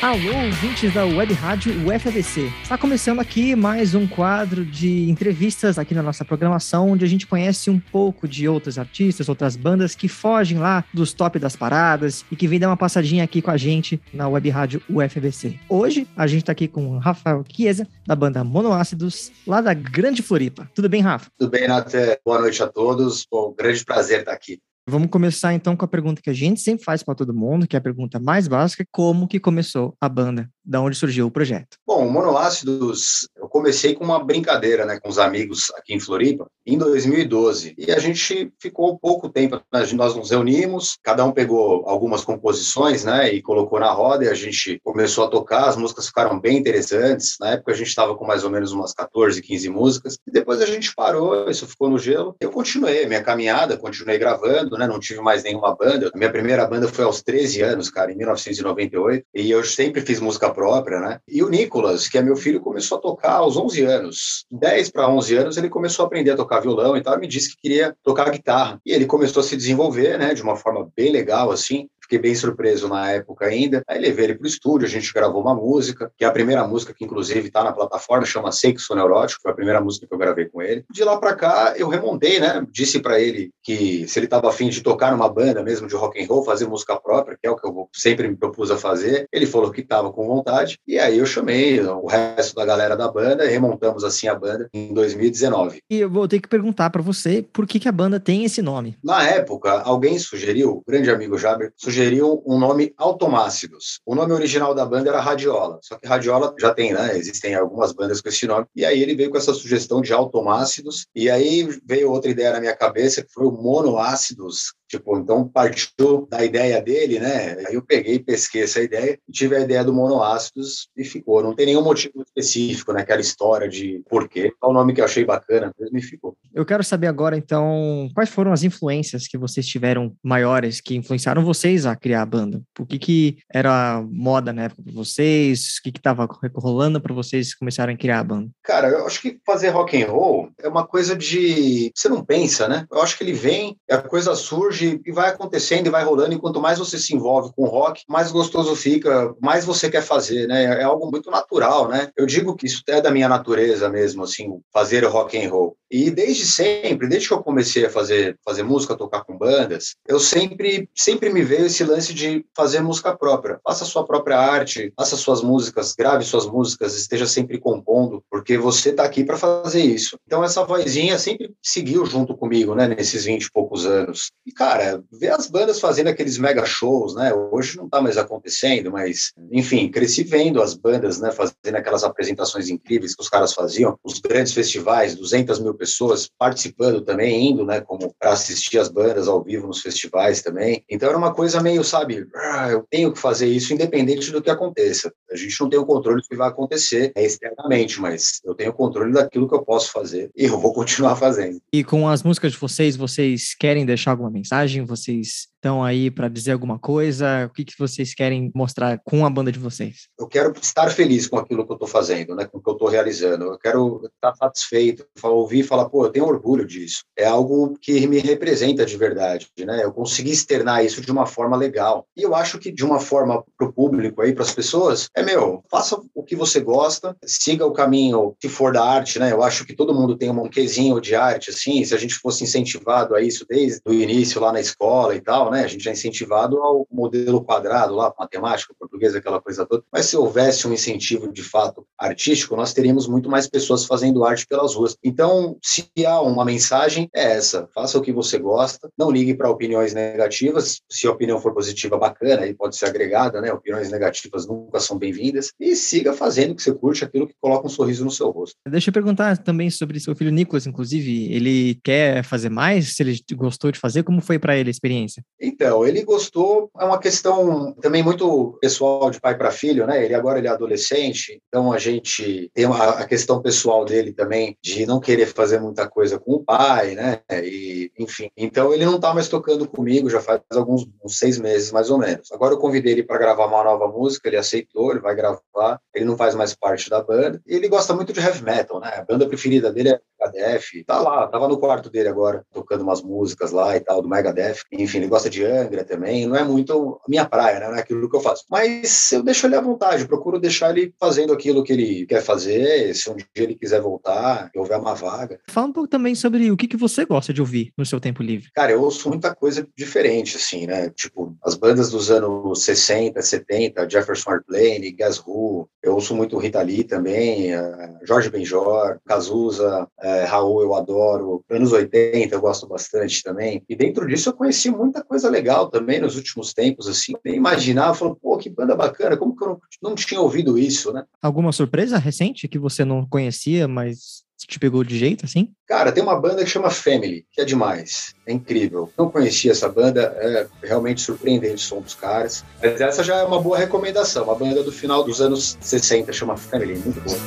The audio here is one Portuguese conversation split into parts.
Alô, ouvintes da Web Rádio UFABC. Está começando aqui mais um quadro de entrevistas aqui na nossa programação, onde a gente conhece um pouco de outros artistas, outras bandas que fogem lá dos top das paradas e que vêm dar uma passadinha aqui com a gente na Web Rádio UFABC. Hoje a gente está aqui com o Rafael Chiesa, da banda Monoácidos, lá da Grande Floripa. Tudo bem, Rafa? Tudo bem, Nath. Boa noite a todos. um grande prazer estar aqui. Vamos começar então com a pergunta que a gente sempre faz para todo mundo, que é a pergunta mais básica: como que começou a banda? Da onde surgiu o projeto? Bom, o Monoácidos, eu comecei com uma brincadeira, né, com os amigos aqui em Floripa, em 2012. E a gente ficou pouco tempo, nós nos reunimos, cada um pegou algumas composições, né, e colocou na roda e a gente começou a tocar, as músicas ficaram bem interessantes. Na época a gente estava com mais ou menos umas 14, 15 músicas. E depois a gente parou, isso ficou no gelo. Eu continuei minha caminhada, continuei gravando, né, não tive mais nenhuma banda. A minha primeira banda foi aos 13 anos, cara, em 1998, e eu sempre fiz música própria, né? E o Nicolas, que é meu filho, começou a tocar aos 11 anos. 10 para 11 anos, ele começou a aprender a tocar violão e tal, e me disse que queria tocar guitarra. E ele começou a se desenvolver, né, de uma forma bem legal, assim. Fiquei bem surpreso na época ainda. Aí levei ele para o estúdio, a gente gravou uma música, que é a primeira música que inclusive está na plataforma, chama Sexo Neurótico, foi a primeira música que eu gravei com ele. De lá para cá, eu remontei, né? Disse para ele que se ele estava afim de tocar numa banda mesmo de rock and roll, fazer música própria, que é o que eu sempre me propus a fazer. Ele falou que estava com vontade, e aí eu chamei o resto da galera da banda e remontamos assim a banda em 2019. E eu vou ter que perguntar para você por que, que a banda tem esse nome. Na época, alguém sugeriu, o grande amigo Jaber, sugeriu sugeriu um nome Automácidos. O nome original da banda era Radiola, só que Radiola já tem, né? Existem algumas bandas com esse nome. E aí ele veio com essa sugestão de Automácidos, e aí veio outra ideia na minha cabeça, que foi o Monoácidos, Tipo, então partiu da ideia dele, né? Aí eu peguei, pesquei essa ideia, tive a ideia do monoácidos e ficou. Não tem nenhum motivo específico, né? Aquela história de porquê. É o nome que eu achei bacana mesmo e ficou. Eu quero saber agora, então, quais foram as influências que vocês tiveram maiores que influenciaram vocês a criar a banda? O que, que era moda na época para vocês? O que estava rolando para vocês começarem a criar a banda? Cara, eu acho que fazer rock and roll é uma coisa de. Você não pensa, né? Eu acho que ele vem, a coisa surge surge e vai acontecendo e vai rolando. E quanto mais você se envolve com o rock, mais gostoso fica, mais você quer fazer, né? É algo muito natural, né? Eu digo que isso é da minha natureza mesmo, assim, fazer rock and roll. E desde sempre, desde que eu comecei a fazer, fazer música, tocar com bandas, eu sempre, sempre me veio esse lance de fazer música própria. Faça sua própria arte, faça suas músicas, grave suas músicas, esteja sempre compondo, porque você está aqui para fazer isso. Então essa vozinha sempre seguiu junto comigo, né, nesses 20 e poucos anos. E cara, ver as bandas fazendo aqueles mega shows, né, hoje não está mais acontecendo, mas enfim, cresci vendo as bandas, né, fazendo aquelas apresentações incríveis que os caras faziam, os grandes festivais, 200 mil pessoas participando também, indo, né, como para assistir as bandas ao vivo nos festivais também. Então era uma coisa meio, sabe, ah, eu tenho que fazer isso independente do que aconteça. A gente não tem o controle do que vai acontecer é externamente, mas eu tenho o controle daquilo que eu posso fazer e eu vou continuar fazendo. E com as músicas de vocês, vocês querem deixar alguma mensagem? Vocês estão aí para dizer alguma coisa? O que, que vocês querem mostrar com a banda de vocês? Eu quero estar feliz com aquilo que eu estou fazendo, né, com o que eu estou realizando. Eu quero estar satisfeito, ouvir e falar, pô, eu tenho orgulho disso. É algo que me representa de verdade, né? Eu consegui externar isso de uma forma legal. E eu acho que de uma forma para o público aí, para as pessoas, é meu, faça o que você gosta, siga o caminho que for da arte, né? Eu acho que todo mundo tem um quezinho de arte, assim. Se a gente fosse incentivado a isso desde o início lá na escola e tal, né? A gente é incentivado ao modelo quadrado lá, matemática, português, aquela coisa toda. Mas se houvesse um incentivo de fato artístico, nós teríamos muito mais pessoas fazendo arte pelas ruas. Então, se há uma mensagem, é essa: faça o que você gosta, não ligue para opiniões negativas. Se a opinião for positiva, bacana, aí pode ser agregada, né? Opiniões negativas nunca são bem-vindas. E siga fazendo o que você curte, aquilo que coloca um sorriso no seu rosto. Deixa eu perguntar também sobre seu filho Nicolas, inclusive. Ele quer fazer mais? Se ele gostou de fazer, como foi para ele a experiência? Então, ele gostou, é uma questão também muito pessoal de pai para filho, né? Ele agora ele é adolescente, então a gente tem uma, a questão pessoal dele também de não querer fazer muita coisa com o pai, né? E, enfim, então ele não está mais tocando comigo já faz alguns seis meses mais ou menos. Agora eu convidei ele para gravar uma nova música, ele aceitou, ele vai gravar, ele não faz mais parte da banda. E ele gosta muito de heavy metal, né? A banda preferida dele é Megadeth, tá lá, tava no quarto dele agora, tocando umas músicas lá e tal, do Megadeth. Enfim, ele gosta de Angra também, não é muito a minha praia, né? Não é aquilo que eu faço. Mas eu deixo ele à vontade, procuro deixar ele fazendo aquilo que ele quer fazer, se um dia ele quiser voltar, houver uma vaga. Fala um pouco também sobre o que, que você gosta de ouvir no seu tempo livre. Cara, eu ouço muita coisa diferente, assim, né? Tipo, as bandas dos anos 60, 70, Jefferson Airplane, Guess Who, eu ouço muito Rita Lee também, uh, Jorge Benjor, Cazuza, uh, Raul eu adoro, anos 80 eu gosto bastante também, e dentro disso eu conheci muita coisa legal também nos últimos tempos, assim, nem imaginava, falou, pô, que banda bacana, como que eu não, não tinha ouvido isso, né? Alguma surpresa recente que você não conhecia, mas te pegou de jeito, assim? Cara, tem uma banda que chama Family, que é demais, é incrível. Não conhecia essa banda, é realmente surpreendente o som dos caras. Mas essa já é uma boa recomendação, uma banda do final dos anos 60, chama Family, muito boa.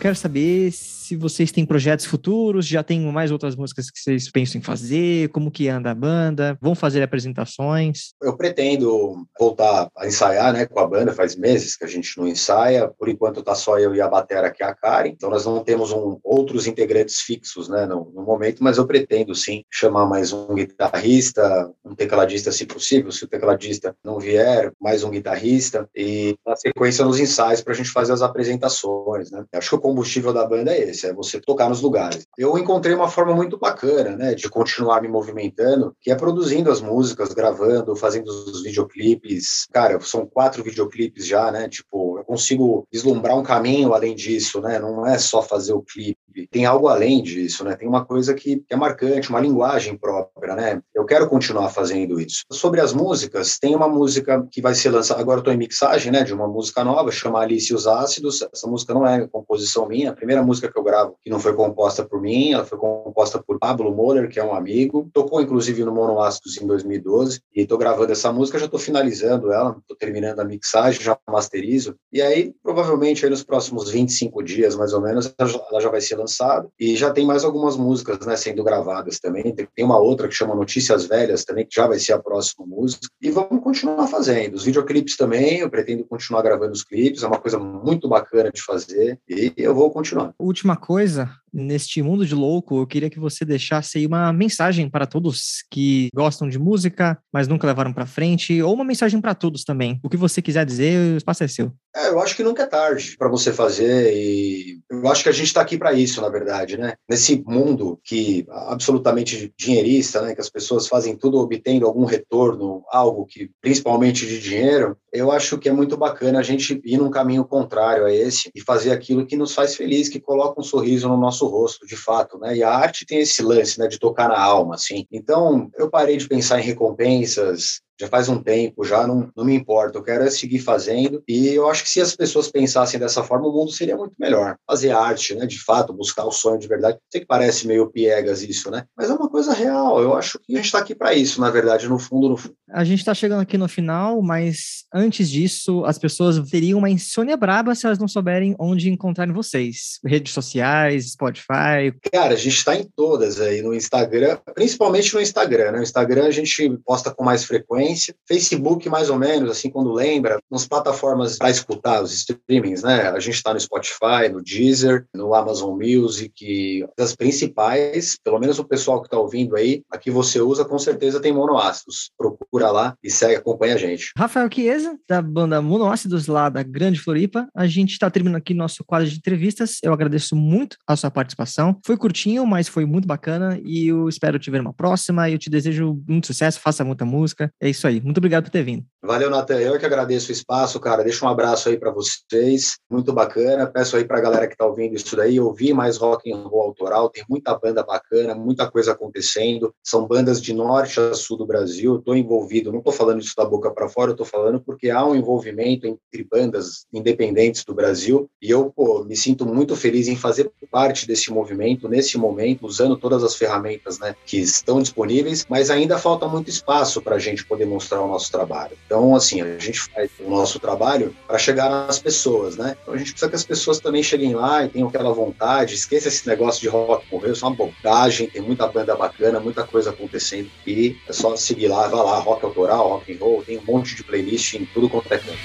Quero saber se vocês têm projetos futuros, já tem mais outras músicas que vocês pensam em fazer, como que anda a banda, vão fazer apresentações? Eu pretendo voltar a ensaiar, né, com a banda, faz meses que a gente não ensaia, por enquanto tá só eu e a batera é a Karen, então nós não temos um, outros integrantes fixos, né, no, no momento, mas eu pretendo sim chamar mais um guitarrista, um tecladista se possível, se o tecladista não vier, mais um guitarrista, e na sequência nos ensaios para a gente fazer as apresentações, né. Acho que o combustível da banda é esse, é você tocar nos lugares. Eu encontrei uma forma muito bacana, né, de continuar me movimentando, que é produzindo as músicas, gravando, fazendo os videoclipes. Cara, são quatro videoclipes já, né? Tipo, eu consigo vislumbrar um caminho além disso, né? Não é só fazer o clipe, tem algo além disso, né? Tem uma coisa que é marcante, uma linguagem própria, né? Eu quero continuar fazendo isso. Sobre as músicas, tem uma música que vai ser lançada, agora estou em mixagem, né, de uma música nova, chama Alice e os Ácidos. Essa música não é composição minha, a primeira música que eu gravo que não foi composta por mim, ela foi composta por Pablo Moller, que é um amigo, tocou inclusive no Monoácidos em 2012, e estou gravando essa música, já estou finalizando ela, estou terminando a mixagem, já masterizo, e aí provavelmente aí nos próximos 25 dias, mais ou menos, ela já vai ser lançada, e já tem mais algumas músicas, né, sendo gravadas também, tem uma outra que chama Notícias Velhas também, que já vai ser a próxima música, e vamos continuar fazendo, os videoclipes também, eu pretendo continuar gravando os clipes, é uma coisa muito bacana de fazer, e eu vou continuar. Última coisa, neste mundo de louco, eu queria que você deixasse aí uma mensagem para todos que gostam de música, mas nunca levaram para frente, ou uma mensagem para todos também. O que você quiser dizer, o espaço é seu. É, eu acho que nunca é tarde para você fazer e eu acho que a gente está aqui para isso, na verdade, né? Nesse mundo que absolutamente dinheirista, né, que as pessoas fazem tudo obtendo algum retorno, algo que principalmente de dinheiro, eu acho que é muito bacana a gente ir num caminho contrário a esse e fazer aquilo que nos faz feliz, que coloca um sorriso no nosso rosto, de fato, né? E a arte tem esse lance, né, de tocar na alma, assim. Então, eu parei de pensar em recompensas, já faz um tempo, já não, não me importa, eu quero é seguir fazendo. E eu acho que se as pessoas pensassem dessa forma, o mundo seria muito melhor. Fazer arte, né, de fato, buscar o sonho de verdade. Sei que parece meio piegas isso, né? Mas é uma coisa real. Eu acho que a gente está aqui para isso, na verdade, no fundo, no fundo. A gente está chegando aqui no final, mas antes disso, as pessoas teriam uma insônia braba se elas não souberem onde encontrarem vocês. Redes sociais, Spotify. Cara, a gente está em todas aí, no Instagram, principalmente no Instagram, né? No Instagram a gente posta com mais frequência frequência. Facebook, mais ou menos, assim, quando lembra, nas plataformas para escutar os streamings, né? A gente está no Spotify, no Deezer, no Amazon Music, das principais, pelo menos o pessoal que está ouvindo aí, a que você usa, com certeza tem monoácidos. Procura lá e segue, acompanha a gente. Rafael Chiesa, da banda Monoácidos, lá da Grande Floripa. A gente está terminando aqui nosso quadro de entrevistas. Eu agradeço muito a sua participação. Foi curtinho, mas foi muito bacana e eu espero te ver uma próxima. Eu te desejo muito sucesso, faça muita música. É isso isso aí. Muito obrigado por ter vindo. Valeu, Natan. Eu que agradeço o espaço, cara. Deixa um abraço aí para vocês. Muito bacana. Peço aí para a galera que está ouvindo isso daí ouvir mais rock and roll autoral. Tem muita banda bacana, muita coisa acontecendo. São bandas de norte a sul do Brasil. Estou envolvido envolvido, não estou falando isso da boca para fora, eu estou falando porque há um envolvimento entre bandas independentes do Brasil e eu pô, me sinto muito feliz em fazer parte desse movimento nesse momento, usando todas as ferramentas né, que estão disponíveis, mas ainda falta muito espaço para a gente poder mostrar o nosso trabalho. Então, assim, a gente faz o nosso trabalho para chegar nas pessoas, né? Então a gente precisa que as pessoas também cheguem lá e tenham aquela vontade, esqueça esse negócio de rock morreu, isso é uma bobagem, tem muita banda bacana, muita coisa acontecendo e é só seguir lá, vai lá, rock autoral, rock and roll, tem um monte de playlist em tudo quanto é canto.